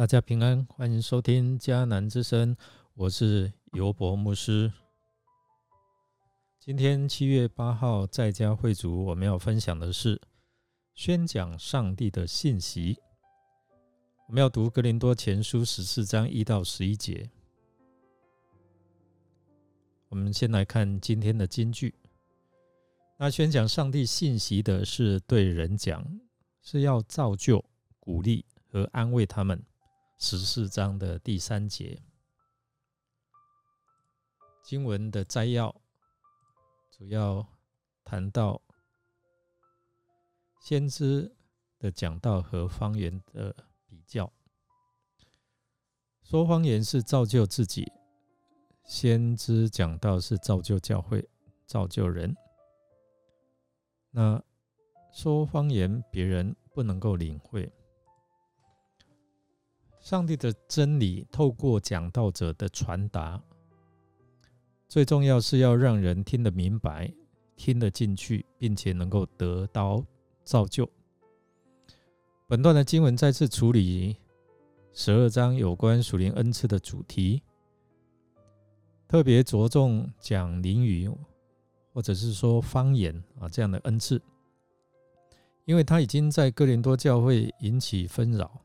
大家平安，欢迎收听迦南之声，我是尤博牧师。今天七月八号在家会主，我们要分享的是宣讲上帝的信息。我们要读格林多前书十四章一到十一节。我们先来看今天的金句。那宣讲上帝信息的是对人讲，是要造就、鼓励和安慰他们。十四章的第三节经文的摘要，主要谈到先知的讲道和方言的比较。说方言是造就自己，先知讲道是造就教会、造就人。那说方言，别人不能够领会。上帝的真理透过讲道者的传达，最重要是要让人听得明白、听得进去，并且能够得到造就。本段的经文再次处理十二章有关属灵恩赐的主题，特别着重讲灵语，或者是说方言啊这样的恩赐，因为他已经在哥林多教会引起纷扰。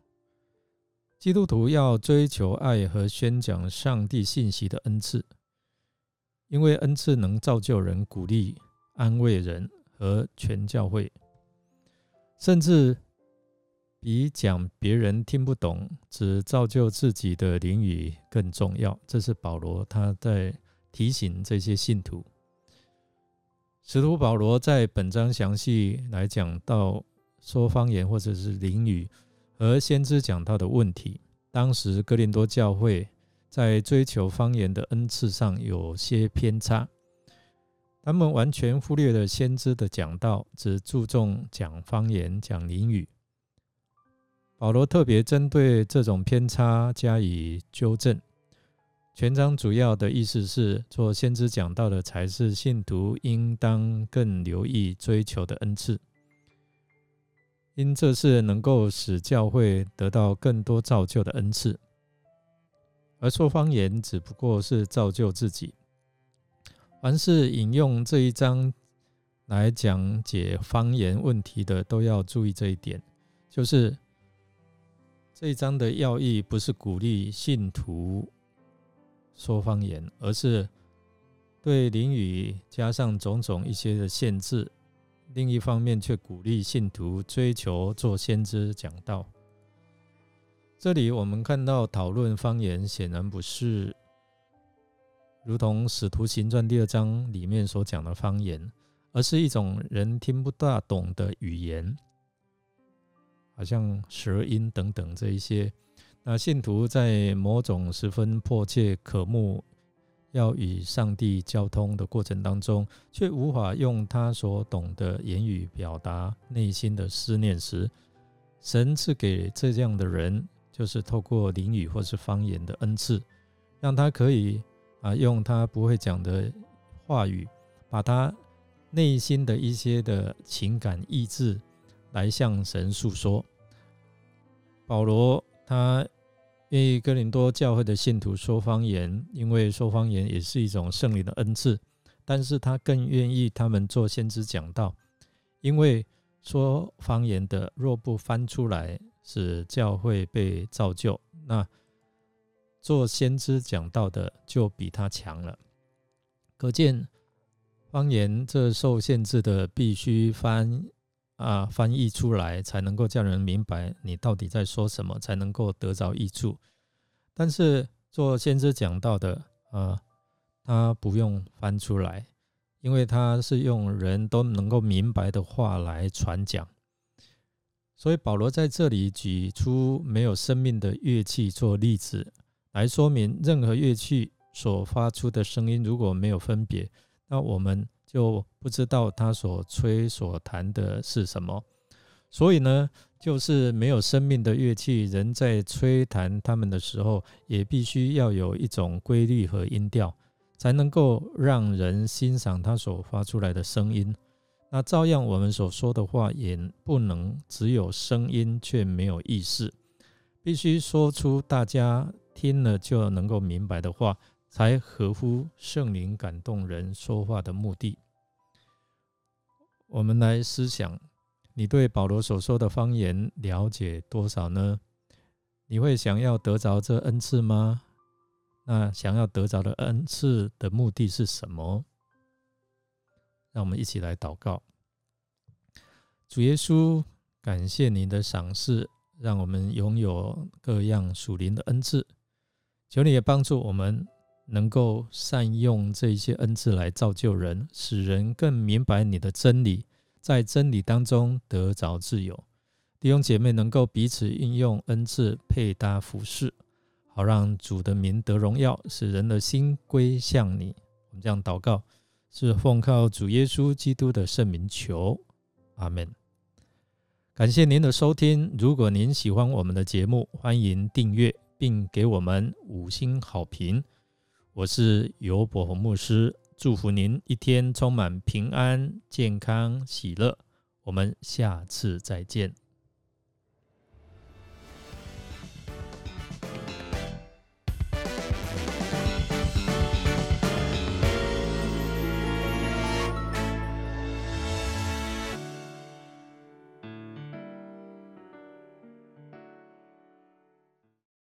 基督徒要追求爱和宣讲上帝信息的恩赐，因为恩赐能造就人、鼓励、安慰人和全教会，甚至比讲别人听不懂、只造就自己的灵语更重要。这是保罗他在提醒这些信徒。使徒保罗在本章详细来讲到说方言或者是灵语。和先知讲到的问题，当时哥林多教会在追求方言的恩赐上有些偏差，他们完全忽略了先知的讲道，只注重讲方言、讲灵语。保罗特别针对这种偏差加以纠正。全章主要的意思是，做先知讲道的才是信徒应当更留意追求的恩赐。因这是能够使教会得到更多造就的恩赐，而说方言只不过是造就自己。凡是引用这一章来讲解方言问题的，都要注意这一点，就是这一章的要义不是鼓励信徒说方言，而是对灵语加上种种一些的限制。另一方面，却鼓励信徒追求做先知讲道。这里我们看到讨论方言，显然不是如同《使徒行传》第二章里面所讲的方言，而是一种人听不大懂的语言，好像舌音等等这一些。那信徒在某种十分迫切渴慕。要与上帝交通的过程当中，却无法用他所懂的言语表达内心的思念时，神赐给这样的人，就是透过灵语或是方言的恩赐，让他可以啊用他不会讲的话语，把他内心的一些的情感意志来向神诉说。保罗他。愿意哥林多教会的信徒说方言，因为说方言也是一种圣灵的恩赐。但是他更愿意他们做先知讲道，因为说方言的若不翻出来，使教会被造就，那做先知讲道的就比他强了。可见方言这受限制的，必须翻。啊，翻译出来才能够叫人明白你到底在说什么，才能够得着益处。但是做先知讲到的，呃，他不用翻出来，因为他是用人都能够明白的话来传讲。所以保罗在这里举出没有生命的乐器做例子，来说明任何乐器所发出的声音如果没有分别，那我们。就不知道他所吹所弹的是什么，所以呢，就是没有生命的乐器，人在吹弹他们的时候，也必须要有一种规律和音调，才能够让人欣赏他所发出来的声音。那照样，我们所说的话也不能只有声音却没有意识，必须说出大家听了就能够明白的话，才合乎圣灵感动人说话的目的。我们来思想，你对保罗所说的方言了解多少呢？你会想要得着这恩赐吗？那想要得着的恩赐的目的是什么？让我们一起来祷告。主耶稣，感谢您的赏赐，让我们拥有各样属灵的恩赐。求你也帮助我们，能够善用这些恩赐来造就人，使人更明白你的真理，在真理当中得着自由。弟兄姐妹能够彼此应用恩赐，配搭服饰，好让主的名得荣耀，使人的心归向你。我们这样祷告，是奉靠主耶稣基督的圣名求。阿门。感谢您的收听。如果您喜欢我们的节目，欢迎订阅并给我们五星好评。我是尤伯洪牧师，祝福您一天充满平安、健康、喜乐。我们下次再见。